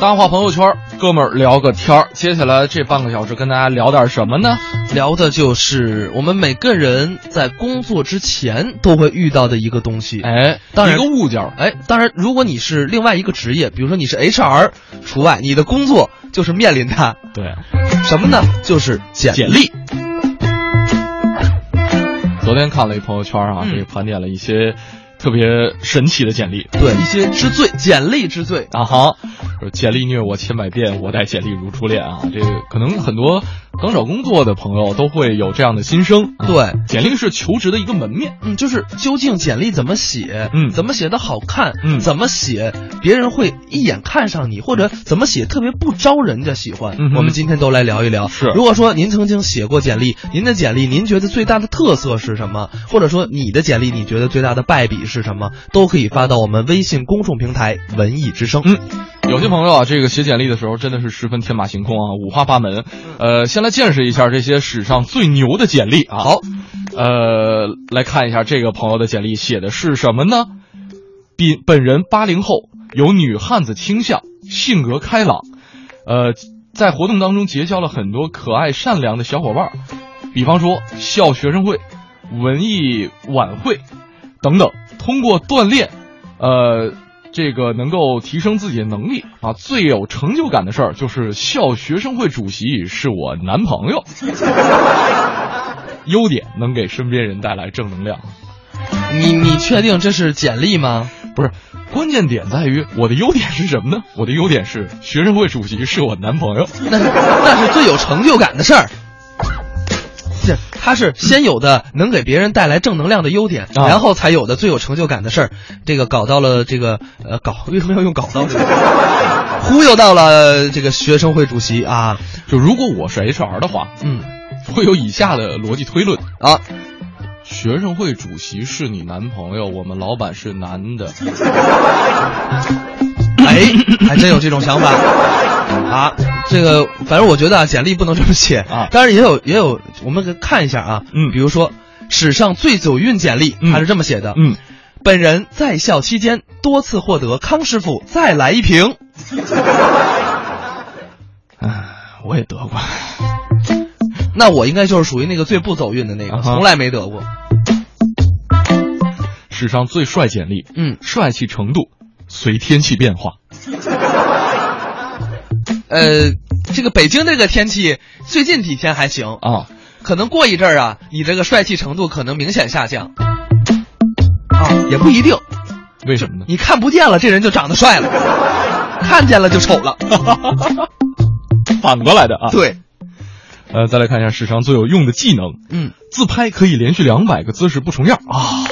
大话朋友圈，哥们儿聊个天儿。接下来这半个小时跟大家聊点什么呢？聊的就是我们每个人在工作之前都会遇到的一个东西。哎，当然一个物件儿。哎，当然，如果你是另外一个职业，比如说你是 HR，除外，你的工作就是面临它。对，什么呢？就是简简历。昨天看了一朋友圈啊，嗯这个盘点了一些特别神奇的简历。对一些之最，简历之最。啊哈，说简历虐我千百遍，我待简历如初恋啊！这个可能很多刚找工作的朋友都会有这样的心声。啊对，简历是求职的一个门面。嗯，就是究竟简历怎么写，嗯怎么写的好看，嗯怎么写别人会一眼看上你，或者怎么写特别不招人家喜欢。嗯我们今天都来聊一聊。是如果说您曾经写过简历，您的简历您觉得最大的特色是什么？或者说你的简历你觉得最大的败笔是什么？都可以发到我们微信公众平台“文艺之声”。嗯，有些朋友啊，这个写简历的时候真的是十分天马行空啊，五花八门。呃，先来见识一下这些史上最牛的简历啊。好，呃，来看一下这个朋友的简历写的是什么呢？本本人八零后，有女汉子倾向，性格开朗，呃，在活动当中结交了很多可爱善良的小伙伴，比方说校学生会、文艺晚会等等。通过锻炼，呃，这个能够提升自己的能力啊。最有成就感的事儿就是校学生会主席是我男朋友。优点能给身边人带来正能量。你你确定这是简历吗？不是，关键点在于我的优点是什么呢？我的优点是学生会主席是我男朋友。那是那是最有成就感的事儿。这他是先有的能给别人带来正能量的优点，啊然后才有的最有成就感的事儿。这个搞到了这个呃搞为什么要用搞到这个？忽悠到了这个学生会主席啊，就如果我是 HR 的话，嗯会有以下的逻辑推论：啊，学生会主席是你男朋友，我们老板是男的。哎，还真有这种想法啊。这个反正我觉得啊，简历不能这么写啊当然也有也有，我们看一下啊，嗯比如说史上最走运简历，嗯他是这么写的，嗯，本人在校期间多次获得康师傅再来一瓶。啊，我也得过。那我应该就是属于那个最不走运的那个，啊从来没得过。史上最帅简历，嗯，帅气程度随天气变化。呃，这个北京这个天气最近几天还行，啊，可能过一阵儿啊，你这个帅气程度可能明显下降。啊，也不一定，为什么呢？你看不见了，这人就长得帅了；看见了就丑了。反过来的啊。，对，呃，再来看一下史上最有用的技能，嗯，自拍可以连续两百个姿势不重样啊！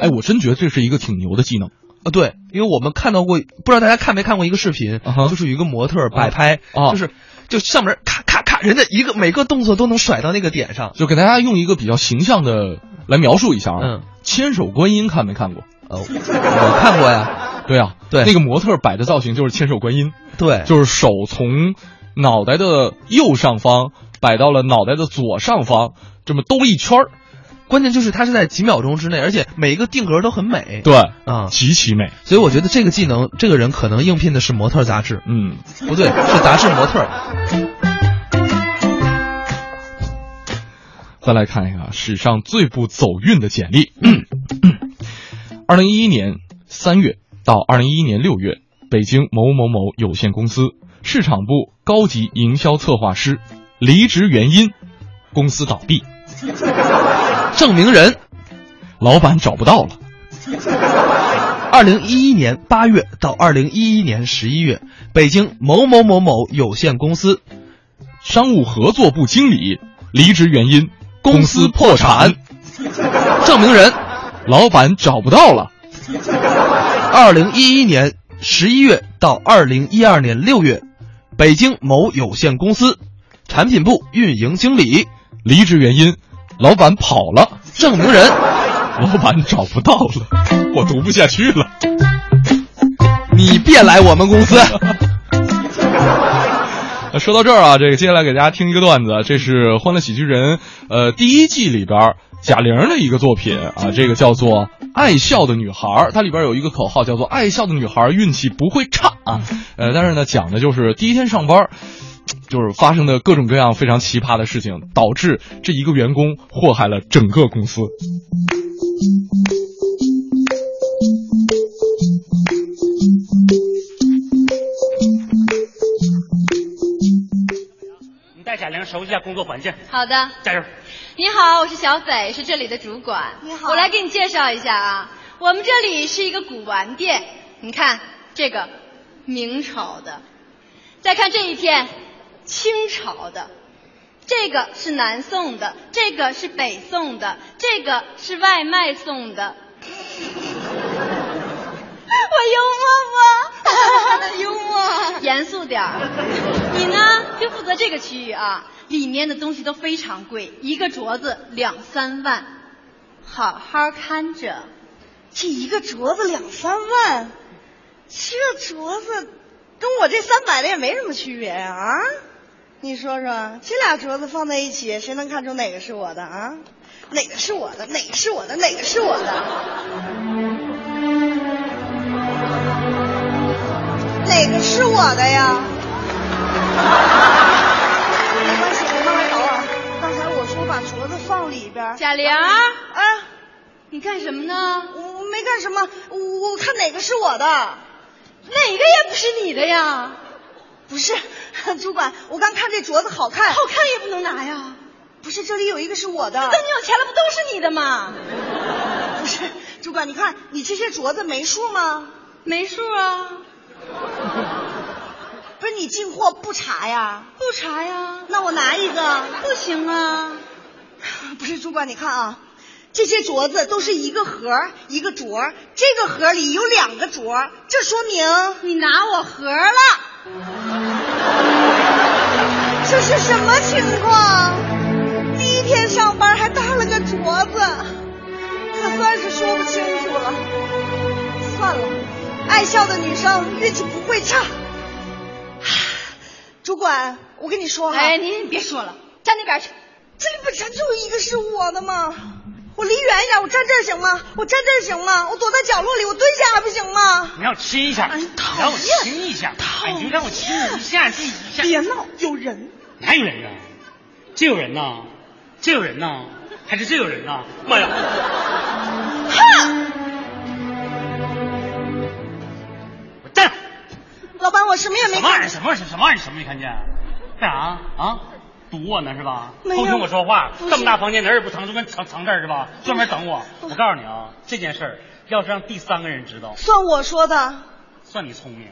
哎，我真觉得这是一个挺牛的技能。啊，对，因为我们看到过，不知道大家看没看过一个视频就是有一个模特摆拍，啊就是就上面咔咔咔，人家一个每个动作都能甩到那个点上。就给大家用一个比较形象的来描述一下啊。嗯，千手观音看没看过？呃，我看过呀，对啊，对那个模特摆的造型就是千手观音，对，就是手从脑袋的右上方摆到了脑袋的左上方，这么兜一圈儿。关键就是它是在几秒钟之内，而且每一个定格都很美。对，啊，极其美。所以我觉得这个技能，这个人可能应聘的是模特杂志，嗯，不对，是杂志模特。再来看一个史上最不走运的简历。二零一一年三月到二零一一年六月，北京某某某有限公司市场部高级营销策划师，离职原因：公司倒闭，证明人，老板找不到了。二零一一年八月到二零一一年十一月，北京某某某某有限公司商务合作部经理离职原因：公司破产，证明人，老板找不到了。二零一一年十一月到二零一二年六月，北京某有限公司产品部运营经理，离职原因：老板跑了，证明人，老板找不到了。我读不下去了。你别来我们公司。说到这儿啊，这个接下来给大家听一个段子，这是《欢乐喜剧人》呃第一季里边贾玲的一个作品啊，这个叫做《爱笑的女孩，它里边有一个口号叫做“爱笑的女孩运气不会差”啊。呃，但是呢，讲的就是第一天上班，就是发生的各种各样非常奇葩的事情，导致这一个员工祸害了整个公司。你带贾玲熟悉一下工作环境，好的，加油！你好，我是小斐，是这里的主管。你好我来给你介绍一下啊，我们这里是一个古玩店。你看这个明朝的，再看这一片清朝的，这个是南宋的，这个是北宋的，这个是外卖送的。我幽默不？幽默。严肃点儿。你呢，就负责这个区域啊，里面的东西都非常贵，一个镯子两三万，好好看着。这一个镯子两三万，这镯子跟我这三百的也没什么区别呀啊！你说说，这俩镯子放在一起，谁能看出哪个是我的啊？哪个是我的？哪个是我的？哪个是我的？哪个是我的呀？没关系，我慢慢找啊。刚才我说把镯子放里边。贾玲，啊，你干什么呢？我没干什么，我我看哪个是我的。哪个也不是你的呀，不是，主管，我刚看这镯子好看，好看也不能拿呀。不是这里有一个是我的等，你有钱了，不都是你的吗？不是，主管，你看你这些镯子没数吗？没数啊，不是你进货不查呀？不查呀，那我拿一个。不行啊。不是，主管，你看啊，这些镯子都是一个盒一个镯，这个盒里有两个镯，这说明你拿我盒了，这是什么情况？第一天上班还搭了个镯子，可算是说不清楚了。算了，爱笑的女生运气不会差。主管，我跟你说哈，哎，你你别说了，站那边去。这里本身就有一个是我的嘛，我离远一点，我站这儿行吗？我站这儿行吗？我躲在角落里，我蹲下还不行吗？你让我亲一下，哎讨让我亲一下，讨哎，你就让我亲你一下，这一下，别闹，有人。哪有人啊？这有人呐，这有人呐，还是这有人呐？妈呀！我站，老板，我什么也没什么玩意儿？什么玩意儿？什么玩意儿？什么没看见？干啥啊？堵我呢是吧？偷听我说话，这么大房间哪儿也不藏，就跟藏藏这儿是吧？专门等我。我告诉你啊，这件事儿要是让第三个人知道，算我说的，算你聪明。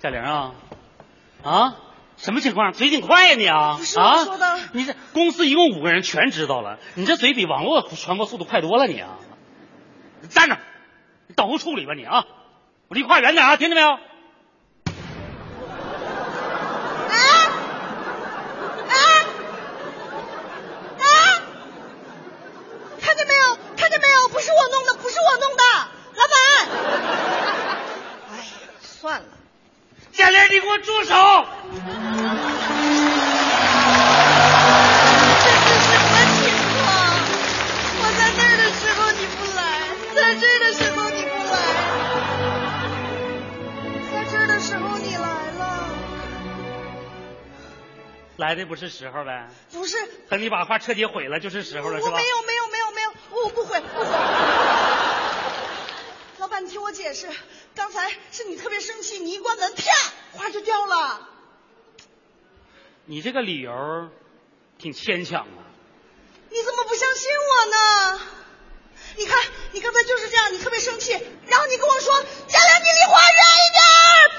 贾玲啊，啊，什么情况？嘴挺快呀你啊！不是我啊，说的你这公司一共五个人全知道了，你这嘴比网络传播速度快多了你啊！你站着，你等候处理吧你啊！我离话远点啊，听见没有？来的不是时候呗，不是？等你把话彻底毁了就是时候了，是吧？我没有没有没有没有，我不毁不毁。老板，你听我解释，刚才是你特别生气，你一关门，啪，花就掉了。你这个理由挺牵强啊。你怎么不相信我呢？你看，你刚才就是这样，你特别生气，然后你跟我说：“佳良，你离花远一点。”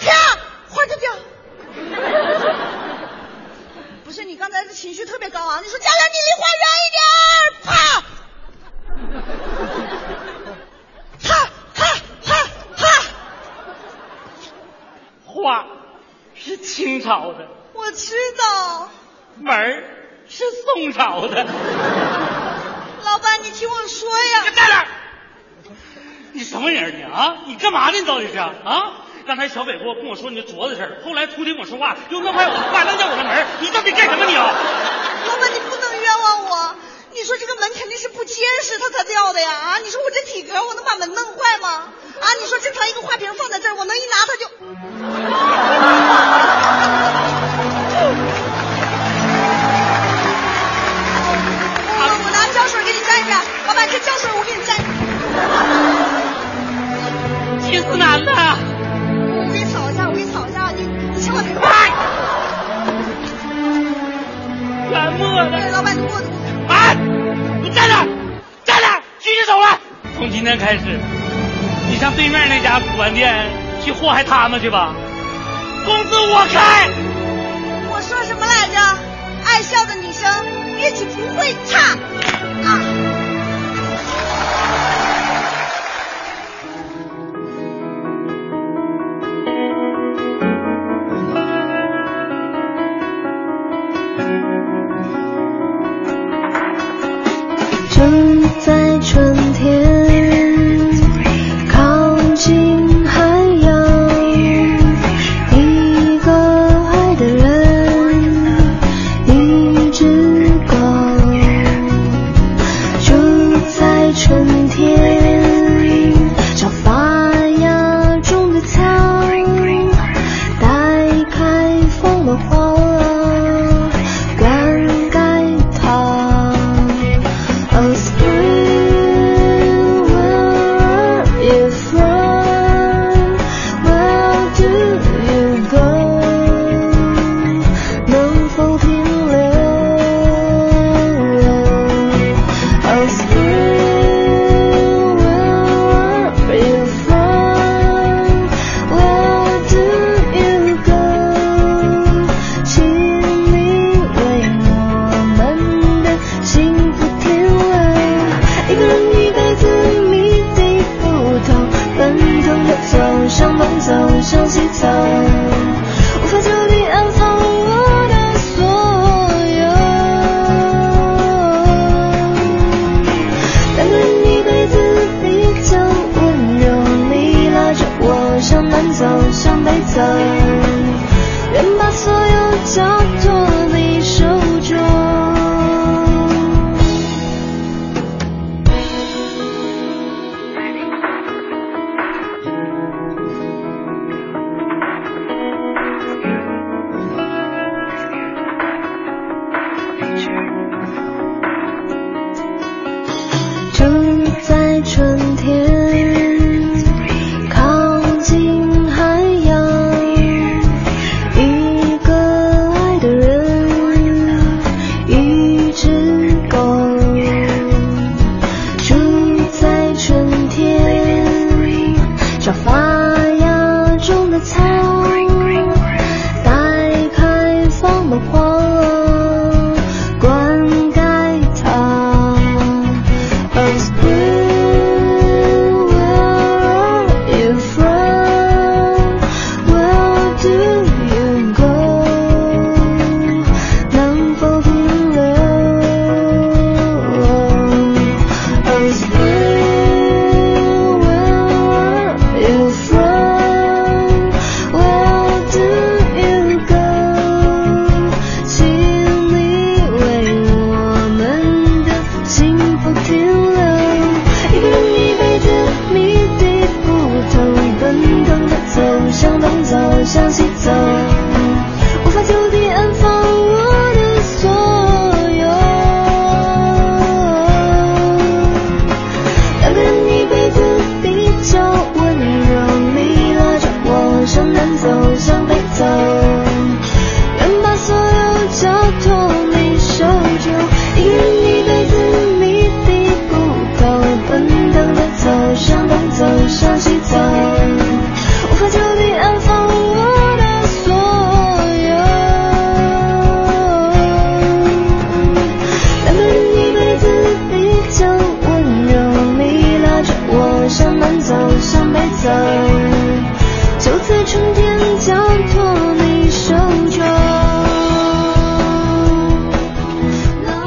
啪，花就掉。不是，你刚才的情绪特别高昂，你说：“佳良，你离花远一点。”啪，啪啪啪啪。花是清朝的，我知道。门儿是宋朝的。老板，你听我说呀。你站那儿！你什么人你啊？你干嘛呢？你到底是啊？刚才小北给我跟我说你的镯子事儿，后来徒弟跟我说话，又弄坏我的画，弄掉我的门，你到底干什么你啊？老板，你不能冤枉我。你说这个门肯定是不结实，它才掉的呀！啊，你说我这体格，我能把门弄坏吗？啊，你说正常一个花瓶放在这儿，我能一拿它就……他们去吧，工资我开。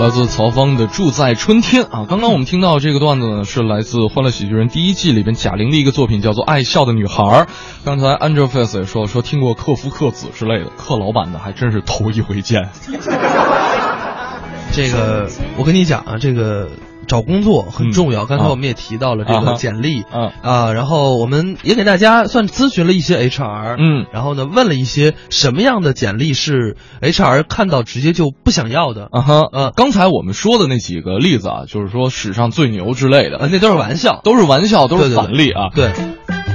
来自曹芳的《住在春天》啊，刚刚我们听到这个段子呢，是来自《欢乐喜剧人》第一季里边贾玲的一个作品，叫做《爱笑的女孩》。刚才 Angel Face 也说说听过克夫克子之类的，克老板的还真是头一回见。这个我跟你讲啊，这个。找工作很重要，刚才我们也提到了这个简历，嗯。啊，然后我们也给大家算咨询了一些 HR，嗯，然后呢问了一些什么样的简历是 HR 看到直接就不想要的，啊哈，呃，刚才我们说的那几个例子啊，就是说史上最牛之类的，那都是玩笑，都是玩笑，都是反例啊，对，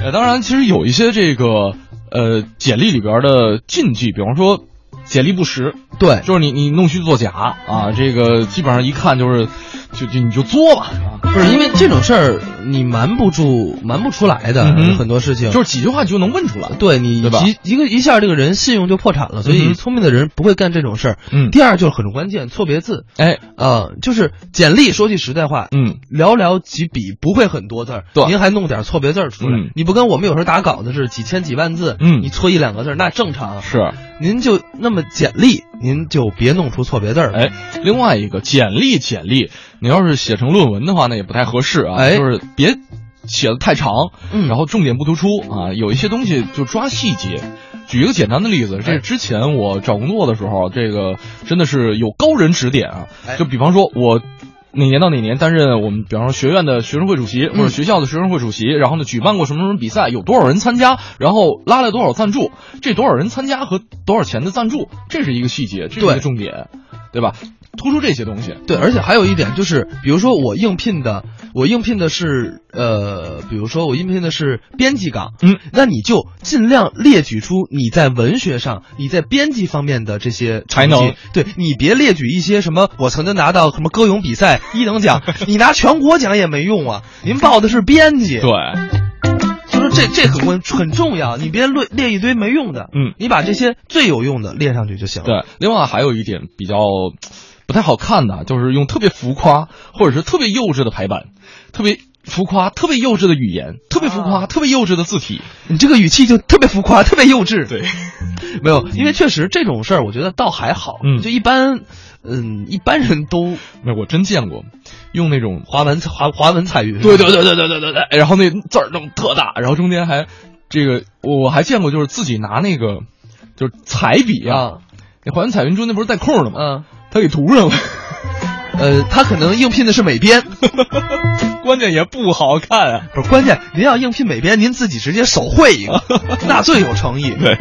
呃，当然其实有一些这个呃简历里边的禁忌，比方说简历不实，对，就是你你弄虚作假啊，这个基本上一看就是。就就你就作吧，不是因为这种事儿你瞒不住、瞒不出来的很多事情，就是几句话你就能问出来。对你一一个一下这个人信用就破产了，所以聪明的人不会干这种事儿。嗯，第二就是很关键，错别字。哎，呃，就是简历，说句实在话，嗯，寥寥几笔不会很多字儿，对，您还弄点错别字出来，你不跟我们有时候打稿子是几千几万字，嗯，你错一两个字那正常。是，您就那么简历，您就别弄出错别字儿。哎，另外一个简历，简历。你要是写成论文的话，那也不太合适啊。哎，就是别写的太长，嗯，然后重点不突出啊。有一些东西就抓细节。举一个简单的例子，这之前我找工作的时候，这个真的是有高人指点啊。就比方说，我哪年到哪年担任我们，比方说学院的学生会主席，或者学校的学生会主席，然后呢举办过什么什么比赛，有多少人参加，然后拉来多少赞助，这多少人参加和多少钱的赞助，这是一个细节，这是一个重点，对吧？突出这些东西，对，而且还有一点就是，比如说我应聘的，我应聘的是，呃，比如说我应聘的是编辑岗，嗯，那你就尽量列举出你在文学上、你在编辑方面的这些才能，对你别列举一些什么我曾经拿到什么歌咏比赛一等奖，你拿全国奖也没用啊，您报的是编辑，对，就说这这很关很重要，你别列列一堆没用的，嗯，你把这些最有用的列上去就行了。对，另外还有一点比较。不太好看的，就是用特别浮夸或者是特别幼稚的排版，特别浮夸、特别幼稚的语言，特别浮夸、特别幼稚的字体，你这个语气就特别浮夸、特别幼稚。对，没有，因为确实这种事儿，我觉得倒还好，嗯，就一般，嗯，一般人都没有，我真见过用那种华文华华文彩云，对对对对对对对对，然后那字儿那么特大，然后中间还这个我还见过，就是自己拿那个就是彩笔啊，那华文彩云中间不是带空的吗？嗯。他给涂上了，呃，他可能应聘的是美编，关键也不好看啊。不是关键，您要应聘美编，您自己直接手绘一个，那最有诚意。对，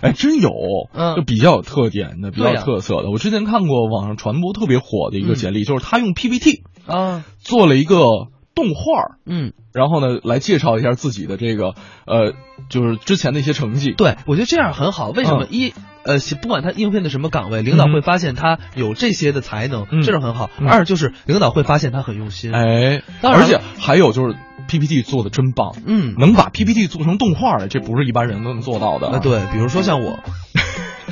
哎，真有，嗯，就比较有特点的，比较有特色的。我之前看过网上传播特别火的一个简历，就是他用 PPT 啊。做了一个动画，嗯，然后呢来介绍一下自己的这个呃，就是之前的一些成绩。对，我觉得这样很好。为什么一？呃，不管他应聘的什么岗位，领导会发现他有这些的才能，这是很好。二就是领导会发现他很用心，哎，而且还有就是 PPT 做的真棒，嗯，能把 PPT 做成动画的，这不是一般人都能做到的。啊，对，比如说像我。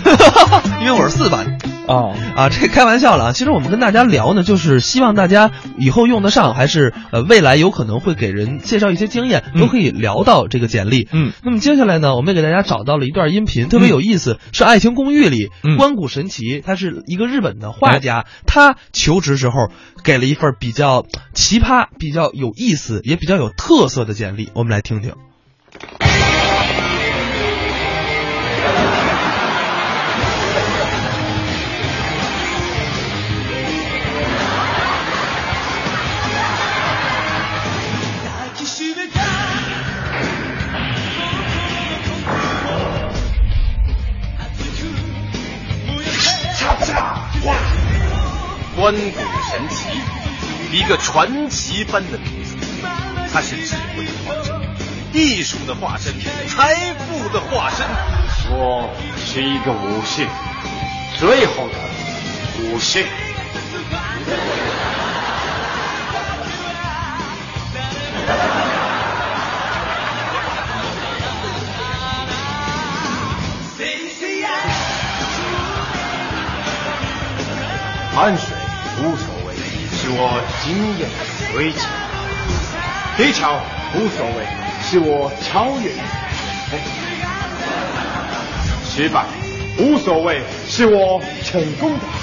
因为我是四班哦啊，这开玩笑了啊！其实我们跟大家聊呢，就是希望大家以后用得上，还是呃未来有可能会给人介绍一些经验，都可以聊到这个简历。嗯，那么接下来呢，我们也给大家找到了一段音频，特别有意思，是《爱情公寓》里关谷神奇，他是一个日本的画家，他求职时候给了一份比较奇葩、比较有意思、也比较有特色的简历，我们来听听。关谷神奇，一个传奇般的名字。他是智慧的化身，艺术的化身，财富的化身。我是一个武士，最后的武士。汗水。我经验的堆积；技巧无所谓，是我超越你的失败无所谓，是我成功的。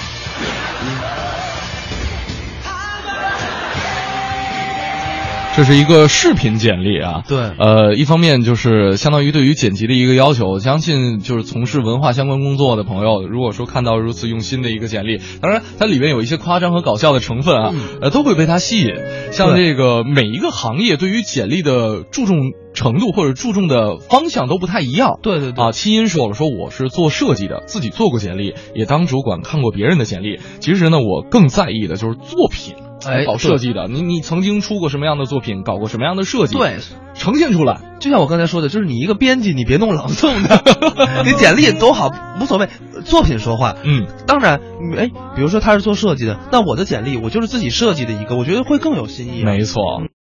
这是一个视频简历啊，对，呃，一方面就是相当于对于剪辑的一个要求，我相信就是从事文化相关工作的朋友，如果说看到如此用心的一个简历，当然它里面有一些夸张和搞笑的成分啊，呃，都会被它吸引。像这个每一个行业对于简历的注重程度或者注重的方向都不太一样。对对对，啊，七音说了，说我是做设计的，自己做过简历，也当主管看过别人的简历。其实呢，我更在意的就是作品。哎，搞设计的，你你曾经出过什么样的作品，搞过什么样的设计？对，呈现出来。就像我刚才说的，就是你一个编辑，你别弄朗诵的，你简历多好无所谓，作品说话。嗯，当然，哎，比如说他是做设计的，那我的简历我就是自己设计的一个，我觉得会更有新意。没错。